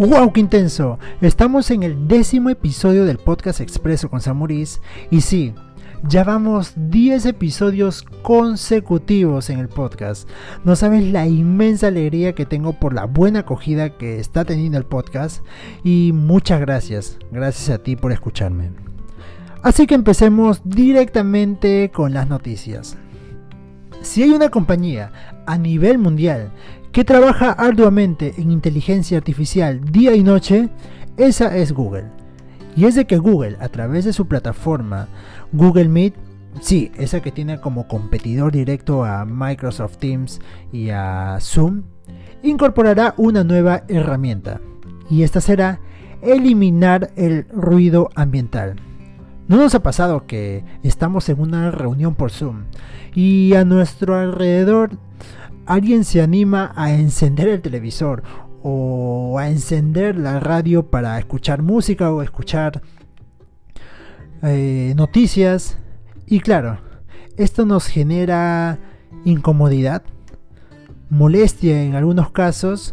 ¡Wow, qué intenso! Estamos en el décimo episodio del podcast Expreso con Samuris y sí, ya vamos 10 episodios consecutivos en el podcast. No sabes la inmensa alegría que tengo por la buena acogida que está teniendo el podcast y muchas gracias, gracias a ti por escucharme. Así que empecemos directamente con las noticias. Si hay una compañía a nivel mundial que trabaja arduamente en inteligencia artificial día y noche, esa es Google. Y es de que Google, a través de su plataforma Google Meet, sí, esa que tiene como competidor directo a Microsoft Teams y a Zoom, incorporará una nueva herramienta. Y esta será eliminar el ruido ambiental. ¿No nos ha pasado que estamos en una reunión por Zoom y a nuestro alrededor alguien se anima a encender el televisor o a encender la radio para escuchar música o escuchar eh, noticias. Y claro, esto nos genera incomodidad, molestia en algunos casos,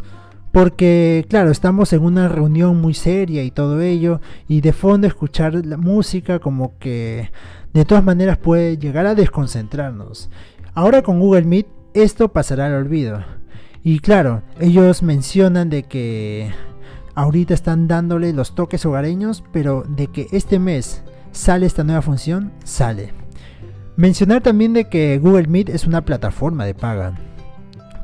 porque claro, estamos en una reunión muy seria y todo ello, y de fondo escuchar la música como que de todas maneras puede llegar a desconcentrarnos. Ahora con Google Meet esto pasará al olvido. Y claro, ellos mencionan de que ahorita están dándole los toques hogareños, pero de que este mes sale esta nueva función, sale. Mencionar también de que Google Meet es una plataforma de paga,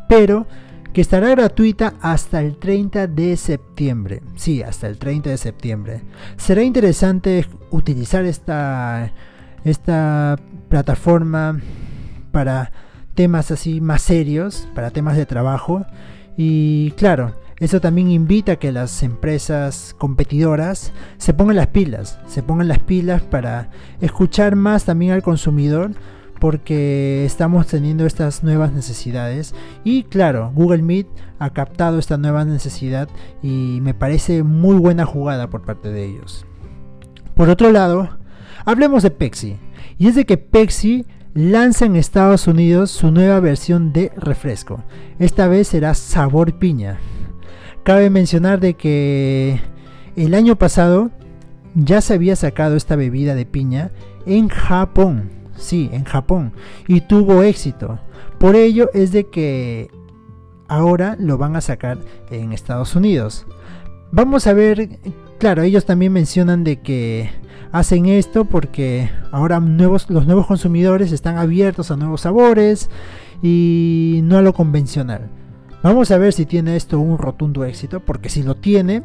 pero que estará gratuita hasta el 30 de septiembre. Sí, hasta el 30 de septiembre. Será interesante utilizar esta, esta plataforma para temas así más serios, para temas de trabajo. Y claro, eso también invita a que las empresas competidoras se pongan las pilas, se pongan las pilas para escuchar más también al consumidor porque estamos teniendo estas nuevas necesidades y claro, Google Meet ha captado esta nueva necesidad y me parece muy buena jugada por parte de ellos. Por otro lado, hablemos de Pepsi. Y es de que Pepsi lanza en Estados Unidos su nueva versión de refresco. Esta vez será sabor piña. Cabe mencionar de que el año pasado ya se había sacado esta bebida de piña en Japón. Sí, en Japón. Y tuvo éxito. Por ello es de que ahora lo van a sacar en Estados Unidos. Vamos a ver, claro, ellos también mencionan de que hacen esto porque ahora nuevos, los nuevos consumidores están abiertos a nuevos sabores y no a lo convencional. Vamos a ver si tiene esto un rotundo éxito, porque si lo tiene,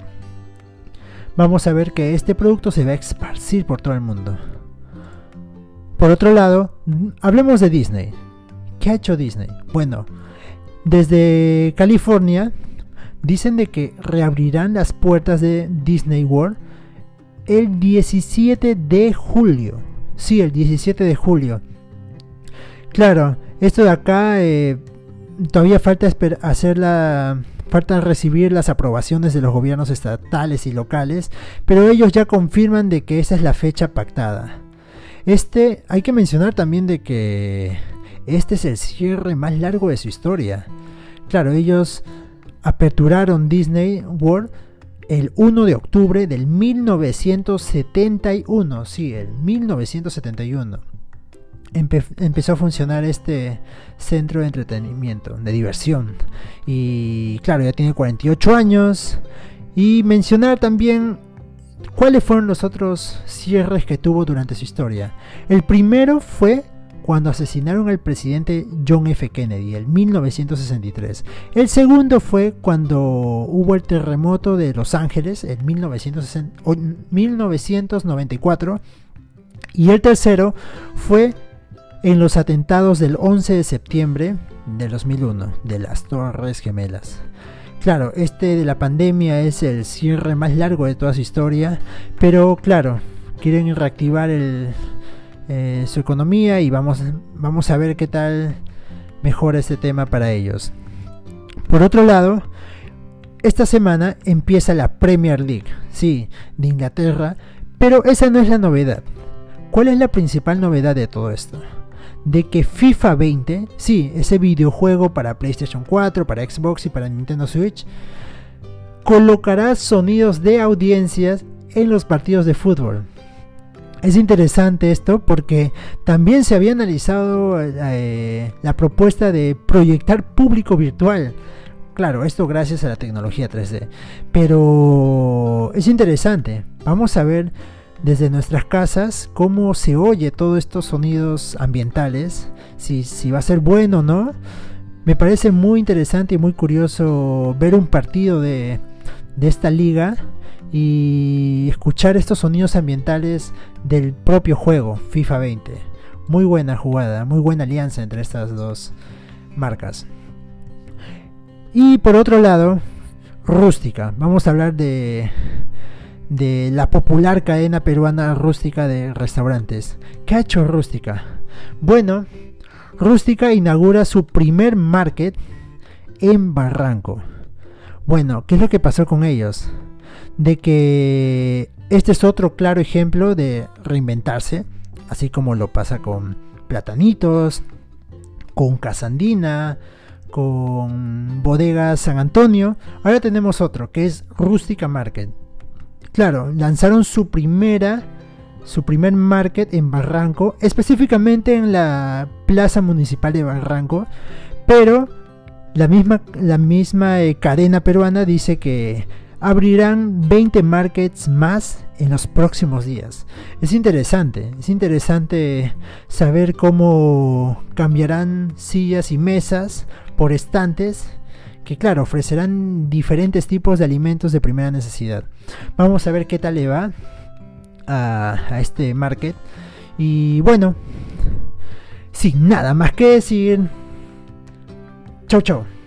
vamos a ver que este producto se va a esparcir por todo el mundo. Por otro lado, hablemos de Disney. ¿Qué ha hecho Disney? Bueno, desde California dicen de que reabrirán las puertas de Disney World el 17 de julio. Sí, el 17 de julio. Claro, esto de acá eh, todavía falta hacer la falta recibir las aprobaciones de los gobiernos estatales y locales, pero ellos ya confirman de que esa es la fecha pactada. Este hay que mencionar también de que este es el cierre más largo de su historia. Claro, ellos aperturaron Disney World el 1 de octubre del 1971, sí, el 1971. empezó a funcionar este centro de entretenimiento, de diversión. Y claro, ya tiene 48 años. Y mencionar también cuáles fueron los otros cierres que tuvo durante su historia. El primero fue cuando asesinaron al presidente John F. Kennedy en 1963. El segundo fue cuando hubo el terremoto de Los Ángeles en 1994. Y el tercero fue en los atentados del 11 de septiembre de 2001 de las Torres Gemelas. Claro, este de la pandemia es el cierre más largo de toda su historia, pero claro, quieren reactivar el, eh, su economía y vamos, vamos a ver qué tal mejora este tema para ellos. Por otro lado, esta semana empieza la Premier League, sí, de Inglaterra, pero esa no es la novedad. ¿Cuál es la principal novedad de todo esto? De que FIFA 20, sí, ese videojuego para PlayStation 4, para Xbox y para Nintendo Switch, colocará sonidos de audiencias en los partidos de fútbol. Es interesante esto porque también se había analizado eh, la propuesta de proyectar público virtual. Claro, esto gracias a la tecnología 3D. Pero es interesante. Vamos a ver desde nuestras casas cómo se oye todos estos sonidos ambientales. Si, si va a ser bueno o no. Me parece muy interesante y muy curioso ver un partido de, de esta liga y escuchar estos sonidos ambientales del propio juego FIFA 20. Muy buena jugada, muy buena alianza entre estas dos marcas. Y por otro lado, Rústica. Vamos a hablar de, de la popular cadena peruana rústica de restaurantes. ¿Qué ha hecho Rústica? Bueno, Rústica inaugura su primer market en Barranco. Bueno, ¿qué es lo que pasó con ellos? De que este es otro claro ejemplo de reinventarse, así como lo pasa con Platanitos, con Casandina, con Bodega San Antonio. Ahora tenemos otro que es Rústica Market. Claro, lanzaron su primera su primer market en Barranco, específicamente en la Plaza Municipal de Barranco, pero la misma, la misma eh, cadena peruana dice que abrirán 20 markets más en los próximos días. Es interesante, es interesante saber cómo cambiarán sillas y mesas por estantes que claro, ofrecerán diferentes tipos de alimentos de primera necesidad. Vamos a ver qué tal le va a, a este market. Y bueno, sin nada más que decir, Chau, chau.